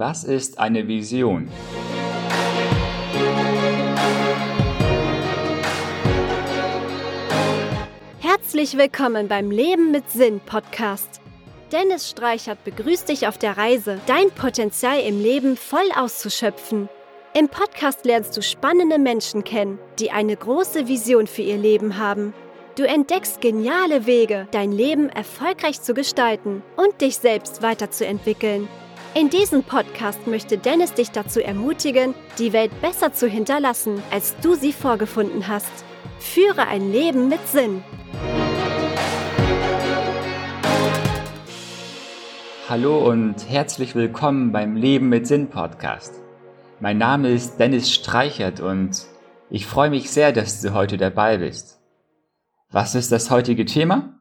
Was ist eine Vision? Herzlich willkommen beim Leben mit Sinn Podcast. Dennis Streichert begrüßt dich auf der Reise, dein Potenzial im Leben voll auszuschöpfen. Im Podcast lernst du spannende Menschen kennen, die eine große Vision für ihr Leben haben. Du entdeckst geniale Wege, dein Leben erfolgreich zu gestalten und dich selbst weiterzuentwickeln. In diesem Podcast möchte Dennis dich dazu ermutigen, die Welt besser zu hinterlassen, als du sie vorgefunden hast. Führe ein Leben mit Sinn. Hallo und herzlich willkommen beim Leben mit Sinn Podcast. Mein Name ist Dennis Streichert und ich freue mich sehr, dass du heute dabei bist. Was ist das heutige Thema?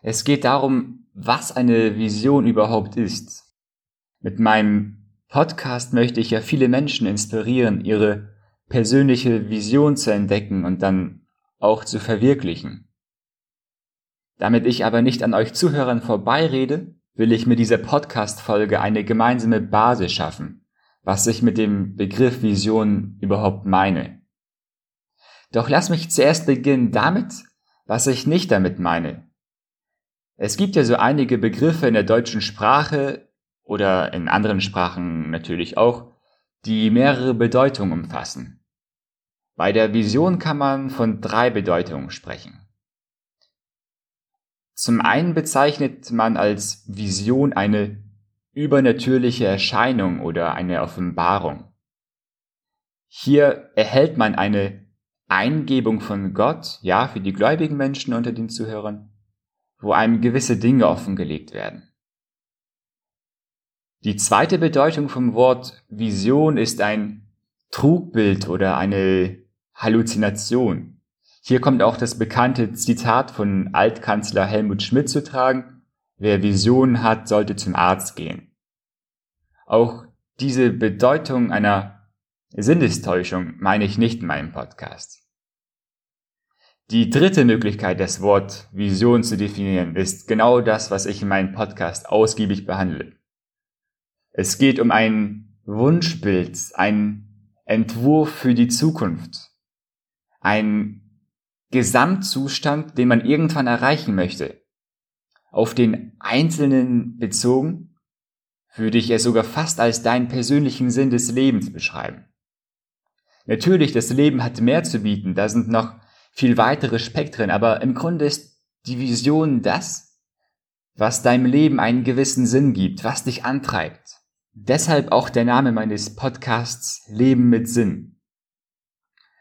Es geht darum, was eine Vision überhaupt ist. Mit meinem Podcast möchte ich ja viele Menschen inspirieren, ihre persönliche Vision zu entdecken und dann auch zu verwirklichen. Damit ich aber nicht an euch Zuhörern vorbeirede, will ich mit dieser Podcast-Folge eine gemeinsame Basis schaffen, was ich mit dem Begriff Vision überhaupt meine. Doch lass mich zuerst beginnen damit, was ich nicht damit meine. Es gibt ja so einige Begriffe in der deutschen Sprache, oder in anderen Sprachen natürlich auch, die mehrere Bedeutungen umfassen. Bei der Vision kann man von drei Bedeutungen sprechen. Zum einen bezeichnet man als Vision eine übernatürliche Erscheinung oder eine Offenbarung. Hier erhält man eine Eingebung von Gott, ja, für die gläubigen Menschen unter den Zuhörern, wo einem gewisse Dinge offengelegt werden. Die zweite Bedeutung vom Wort Vision ist ein Trugbild oder eine Halluzination. Hier kommt auch das bekannte Zitat von Altkanzler Helmut Schmidt zu tragen, wer Visionen hat, sollte zum Arzt gehen. Auch diese Bedeutung einer Sinnestäuschung meine ich nicht in meinem Podcast. Die dritte Möglichkeit, das Wort Vision zu definieren, ist genau das, was ich in meinem Podcast ausgiebig behandle. Es geht um ein Wunschbild, ein Entwurf für die Zukunft, ein Gesamtzustand, den man irgendwann erreichen möchte. Auf den Einzelnen bezogen würde ich es sogar fast als deinen persönlichen Sinn des Lebens beschreiben. Natürlich, das Leben hat mehr zu bieten, da sind noch viel weitere Spektren, aber im Grunde ist die Vision das, was deinem Leben einen gewissen Sinn gibt, was dich antreibt. Deshalb auch der Name meines Podcasts Leben mit Sinn.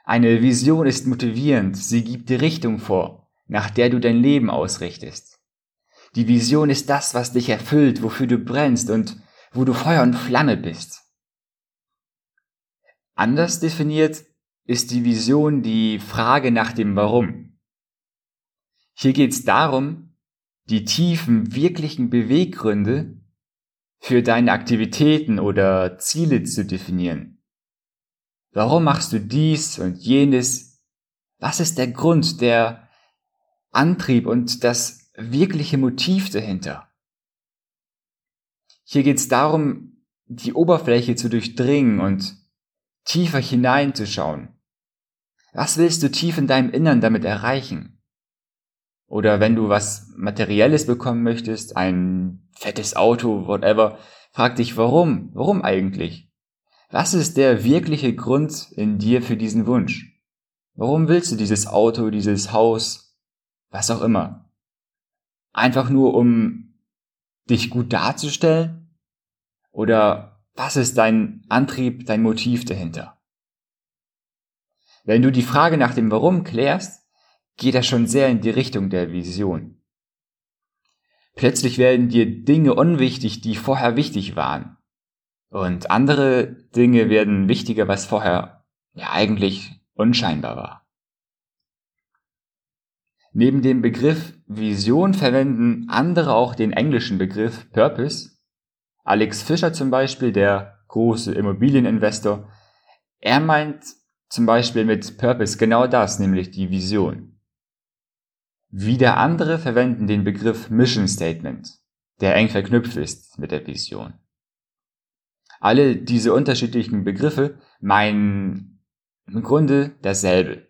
Eine Vision ist motivierend, sie gibt die Richtung vor, nach der du dein Leben ausrichtest. Die Vision ist das, was dich erfüllt, wofür du brennst und wo du Feuer und Flamme bist. Anders definiert ist die Vision die Frage nach dem Warum. Hier geht es darum, die tiefen, wirklichen Beweggründe für deine Aktivitäten oder Ziele zu definieren. Warum machst du dies und jenes? Was ist der Grund, der Antrieb und das wirkliche Motiv dahinter? Hier geht es darum, die Oberfläche zu durchdringen und tiefer hineinzuschauen. Was willst du tief in deinem Innern damit erreichen? Oder wenn du was Materielles bekommen möchtest, ein fettes Auto, whatever, frag dich warum? Warum eigentlich? Was ist der wirkliche Grund in dir für diesen Wunsch? Warum willst du dieses Auto, dieses Haus, was auch immer? Einfach nur um dich gut darzustellen? Oder was ist dein Antrieb, dein Motiv dahinter? Wenn du die Frage nach dem Warum klärst, geht er schon sehr in die Richtung der Vision. Plötzlich werden dir Dinge unwichtig, die vorher wichtig waren. Und andere Dinge werden wichtiger, was vorher ja eigentlich unscheinbar war. Neben dem Begriff Vision verwenden andere auch den englischen Begriff Purpose. Alex Fischer zum Beispiel, der große Immobilieninvestor, er meint zum Beispiel mit Purpose genau das, nämlich die Vision. Wieder andere verwenden den Begriff Mission Statement, der eng verknüpft ist mit der Vision. Alle diese unterschiedlichen Begriffe meinen im Grunde dasselbe.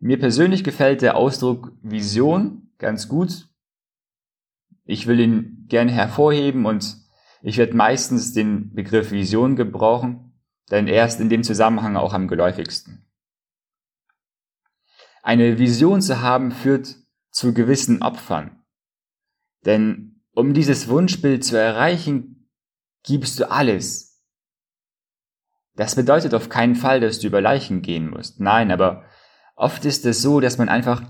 Mir persönlich gefällt der Ausdruck Vision ganz gut. Ich will ihn gerne hervorheben und ich werde meistens den Begriff Vision gebrauchen, denn er ist in dem Zusammenhang auch am geläufigsten. Eine Vision zu haben führt zu gewissen Opfern. Denn um dieses Wunschbild zu erreichen, gibst du alles. Das bedeutet auf keinen Fall, dass du über Leichen gehen musst. Nein, aber oft ist es so, dass man einfach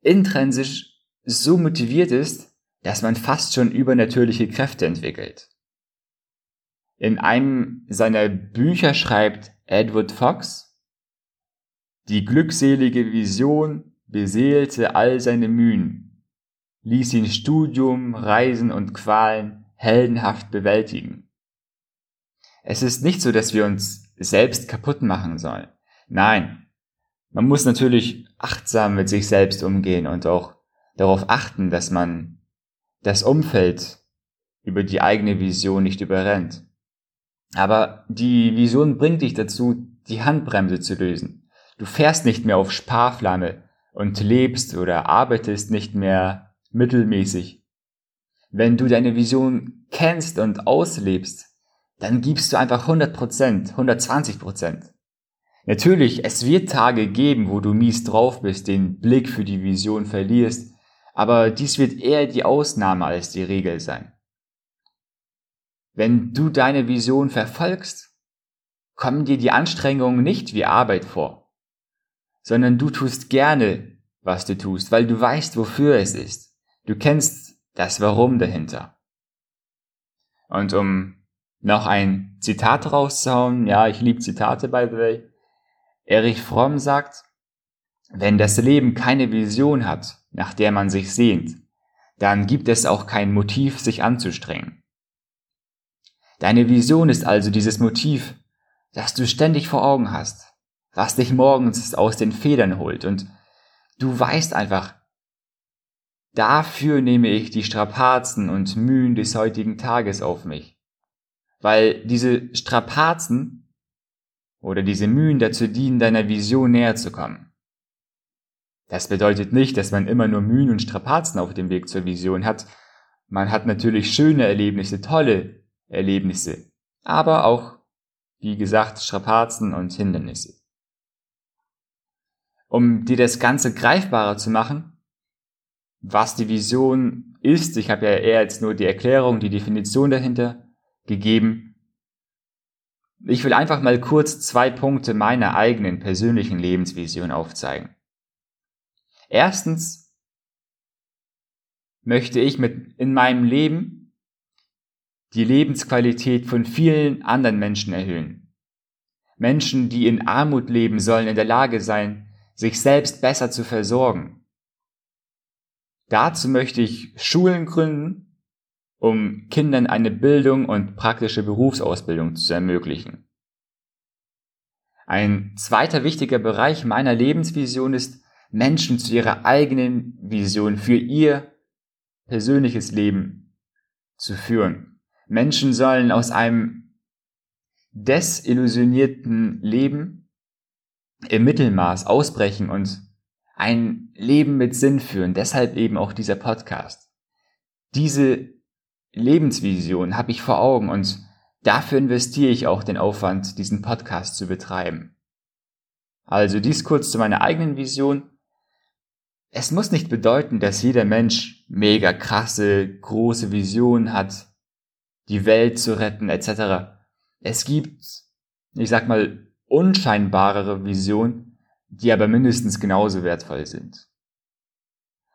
intrinsisch so motiviert ist, dass man fast schon übernatürliche Kräfte entwickelt. In einem seiner Bücher schreibt Edward Fox, die glückselige Vision beseelte all seine Mühen, ließ ihn Studium, Reisen und Qualen heldenhaft bewältigen. Es ist nicht so, dass wir uns selbst kaputt machen sollen. Nein, man muss natürlich achtsam mit sich selbst umgehen und auch darauf achten, dass man das Umfeld über die eigene Vision nicht überrennt. Aber die Vision bringt dich dazu, die Handbremse zu lösen. Du fährst nicht mehr auf Sparflamme und lebst oder arbeitest nicht mehr mittelmäßig. Wenn du deine Vision kennst und auslebst, dann gibst du einfach 100%, 120%. Natürlich, es wird Tage geben, wo du mies drauf bist, den Blick für die Vision verlierst, aber dies wird eher die Ausnahme als die Regel sein. Wenn du deine Vision verfolgst, kommen dir die Anstrengungen nicht wie Arbeit vor sondern du tust gerne, was du tust, weil du weißt, wofür es ist. Du kennst das Warum dahinter. Und um noch ein Zitat rauszuhauen, ja, ich liebe Zitate by the way, Erich Fromm sagt, wenn das Leben keine Vision hat, nach der man sich sehnt, dann gibt es auch kein Motiv, sich anzustrengen. Deine Vision ist also dieses Motiv, das du ständig vor Augen hast, was dich morgens aus den Federn holt. Und du weißt einfach, dafür nehme ich die Strapazen und Mühen des heutigen Tages auf mich. Weil diese Strapazen oder diese Mühen dazu dienen, deiner Vision näher zu kommen. Das bedeutet nicht, dass man immer nur Mühen und Strapazen auf dem Weg zur Vision hat. Man hat natürlich schöne Erlebnisse, tolle Erlebnisse, aber auch, wie gesagt, Strapazen und Hindernisse um dir das Ganze greifbarer zu machen, was die Vision ist. Ich habe ja eher jetzt nur die Erklärung, die Definition dahinter gegeben. Ich will einfach mal kurz zwei Punkte meiner eigenen persönlichen Lebensvision aufzeigen. Erstens möchte ich mit in meinem Leben die Lebensqualität von vielen anderen Menschen erhöhen. Menschen, die in Armut leben, sollen in der Lage sein, sich selbst besser zu versorgen. Dazu möchte ich Schulen gründen, um Kindern eine Bildung und praktische Berufsausbildung zu ermöglichen. Ein zweiter wichtiger Bereich meiner Lebensvision ist, Menschen zu ihrer eigenen Vision für ihr persönliches Leben zu führen. Menschen sollen aus einem desillusionierten Leben im Mittelmaß ausbrechen und ein Leben mit Sinn führen. Deshalb eben auch dieser Podcast. Diese Lebensvision habe ich vor Augen und dafür investiere ich auch den Aufwand, diesen Podcast zu betreiben. Also dies kurz zu meiner eigenen Vision. Es muss nicht bedeuten, dass jeder Mensch mega krasse, große Visionen hat, die Welt zu retten etc. Es gibt, ich sag mal, unscheinbarere Vision, die aber mindestens genauso wertvoll sind.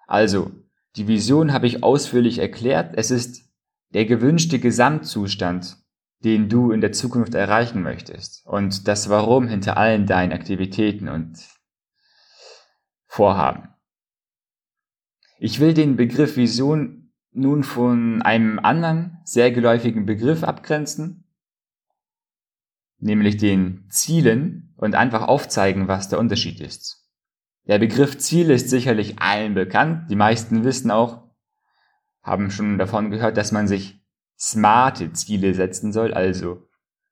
Also, die Vision habe ich ausführlich erklärt. Es ist der gewünschte Gesamtzustand, den du in der Zukunft erreichen möchtest und das Warum hinter allen deinen Aktivitäten und Vorhaben. Ich will den Begriff Vision nun von einem anderen, sehr geläufigen Begriff abgrenzen, nämlich den Zielen und einfach aufzeigen, was der Unterschied ist. Der Begriff Ziel ist sicherlich allen bekannt. Die meisten wissen auch, haben schon davon gehört, dass man sich smarte Ziele setzen soll, also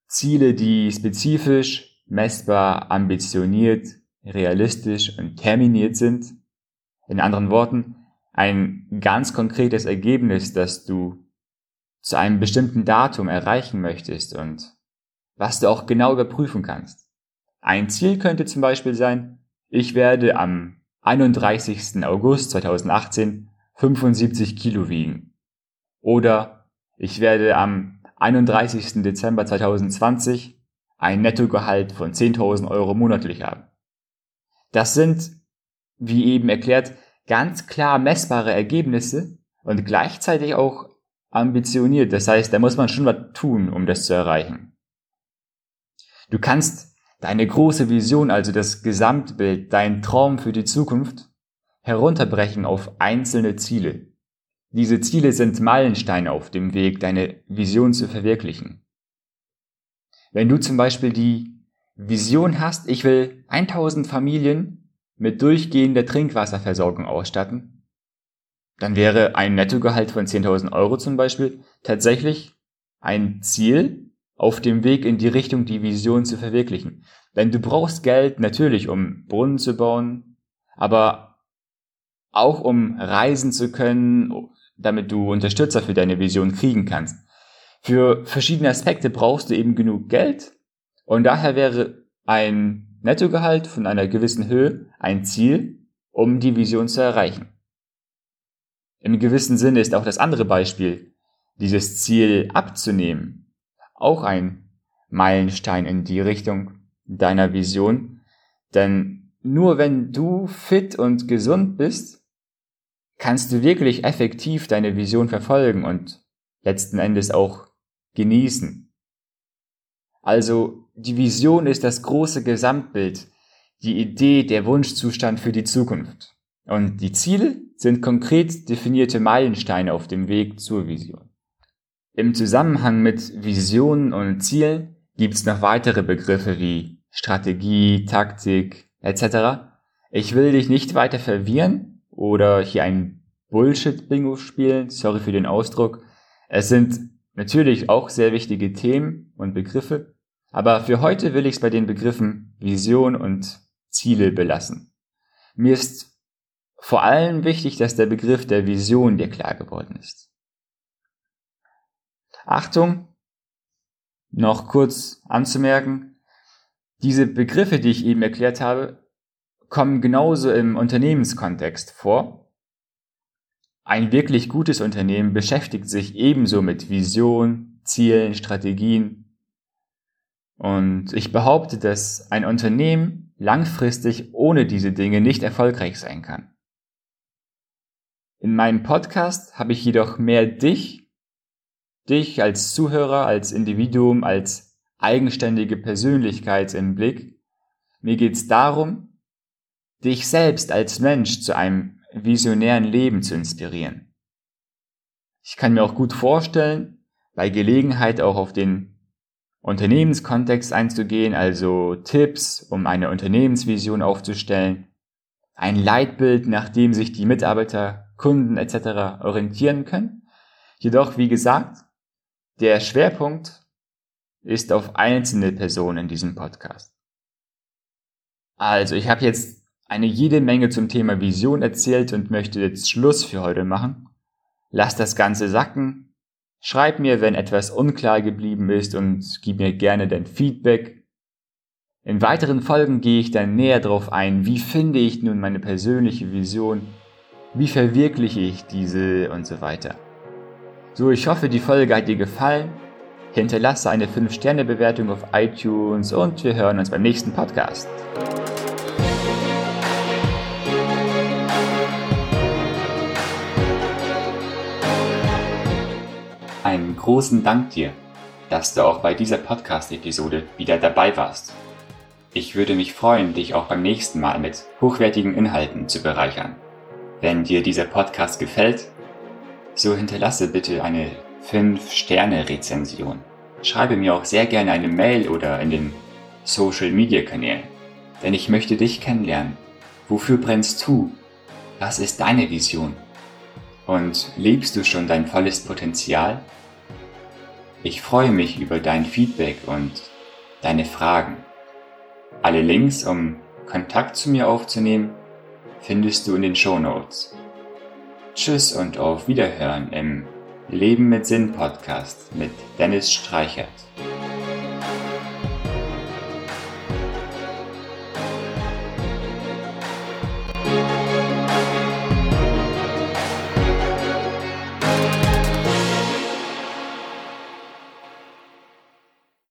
Ziele, die spezifisch, messbar, ambitioniert, realistisch und terminiert sind. In anderen Worten, ein ganz konkretes Ergebnis, das du zu einem bestimmten Datum erreichen möchtest und was du auch genau überprüfen kannst. Ein Ziel könnte zum Beispiel sein, ich werde am 31. August 2018 75 Kilo wiegen. Oder ich werde am 31. Dezember 2020 ein Nettogehalt von 10.000 Euro monatlich haben. Das sind, wie eben erklärt, ganz klar messbare Ergebnisse und gleichzeitig auch ambitioniert. Das heißt, da muss man schon was tun, um das zu erreichen. Du kannst deine große Vision, also das Gesamtbild, dein Traum für die Zukunft, herunterbrechen auf einzelne Ziele. Diese Ziele sind Meilensteine auf dem Weg, deine Vision zu verwirklichen. Wenn du zum Beispiel die Vision hast, ich will 1000 Familien mit durchgehender Trinkwasserversorgung ausstatten, dann wäre ein Nettogehalt von 10.000 Euro zum Beispiel tatsächlich ein Ziel auf dem Weg in die Richtung, die Vision zu verwirklichen. Denn du brauchst Geld natürlich, um Brunnen zu bauen, aber auch um reisen zu können, damit du Unterstützer für deine Vision kriegen kannst. Für verschiedene Aspekte brauchst du eben genug Geld und daher wäre ein Nettogehalt von einer gewissen Höhe ein Ziel, um die Vision zu erreichen. Im gewissen Sinne ist auch das andere Beispiel, dieses Ziel abzunehmen, auch ein Meilenstein in die Richtung deiner Vision. Denn nur wenn du fit und gesund bist, kannst du wirklich effektiv deine Vision verfolgen und letzten Endes auch genießen. Also die Vision ist das große Gesamtbild, die Idee, der Wunschzustand für die Zukunft. Und die Ziele sind konkret definierte Meilensteine auf dem Weg zur Vision. Im Zusammenhang mit Visionen und Zielen gibt es noch weitere Begriffe wie Strategie, Taktik etc. Ich will dich nicht weiter verwirren oder hier ein Bullshit-Bingo spielen, sorry für den Ausdruck. Es sind natürlich auch sehr wichtige Themen und Begriffe, aber für heute will ich es bei den Begriffen Vision und Ziele belassen. Mir ist vor allem wichtig, dass der Begriff der Vision dir klar geworden ist. Achtung, noch kurz anzumerken, diese Begriffe, die ich eben erklärt habe, kommen genauso im Unternehmenskontext vor. Ein wirklich gutes Unternehmen beschäftigt sich ebenso mit Vision, Zielen, Strategien. Und ich behaupte, dass ein Unternehmen langfristig ohne diese Dinge nicht erfolgreich sein kann. In meinem Podcast habe ich jedoch mehr dich, dich als Zuhörer, als Individuum, als eigenständige Persönlichkeit im Blick. Mir geht es darum, dich selbst als Mensch zu einem visionären Leben zu inspirieren. Ich kann mir auch gut vorstellen, bei Gelegenheit auch auf den Unternehmenskontext einzugehen, also Tipps, um eine Unternehmensvision aufzustellen, ein Leitbild, nach dem sich die Mitarbeiter Kunden etc. orientieren können. Jedoch, wie gesagt, der Schwerpunkt ist auf einzelne Personen in diesem Podcast. Also, ich habe jetzt eine jede Menge zum Thema Vision erzählt und möchte jetzt Schluss für heute machen. Lass das Ganze sacken. Schreib mir, wenn etwas unklar geblieben ist und gib mir gerne dein Feedback. In weiteren Folgen gehe ich dann näher darauf ein, wie finde ich nun meine persönliche Vision wie verwirkliche ich diese und so weiter. So, ich hoffe, die Folge hat dir gefallen. Hinterlasse eine 5-Sterne-Bewertung auf iTunes und wir hören uns beim nächsten Podcast. Einen großen Dank dir, dass du auch bei dieser Podcast-Episode wieder dabei warst. Ich würde mich freuen, dich auch beim nächsten Mal mit hochwertigen Inhalten zu bereichern. Wenn dir dieser Podcast gefällt, so hinterlasse bitte eine 5-Sterne-Rezension. Schreibe mir auch sehr gerne eine Mail oder in den Social-Media-Kanälen, denn ich möchte dich kennenlernen. Wofür brennst du? Was ist deine Vision? Und lebst du schon dein volles Potenzial? Ich freue mich über dein Feedback und deine Fragen. Alle Links, um Kontakt zu mir aufzunehmen, findest du in den Show Notes. Tschüss und auf Wiederhören im Leben mit Sinn Podcast mit Dennis Streichert.